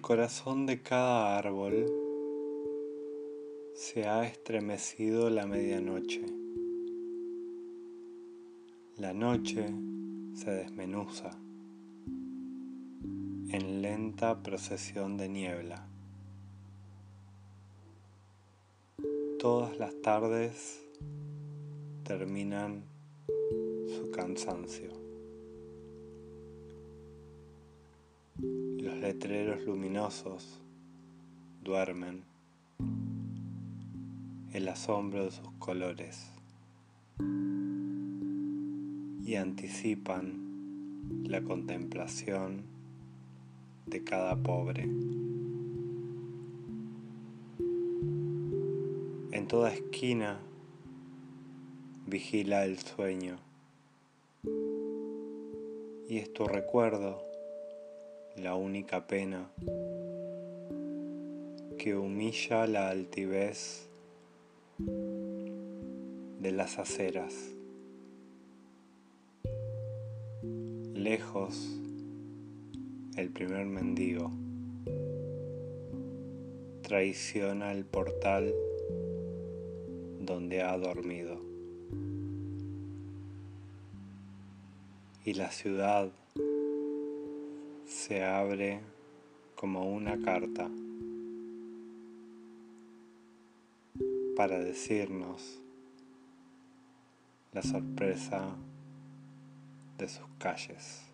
corazón de cada árbol se ha estremecido la medianoche. La noche se desmenuza en lenta procesión de niebla. Todas las tardes terminan su cansancio. Letreros luminosos duermen el asombro de sus colores y anticipan la contemplación de cada pobre. En toda esquina vigila el sueño y es tu recuerdo la única pena que humilla la altivez de las aceras. Lejos, el primer mendigo traiciona el portal donde ha dormido. Y la ciudad se abre como una carta. para decirnos la sorpresa de sus calles.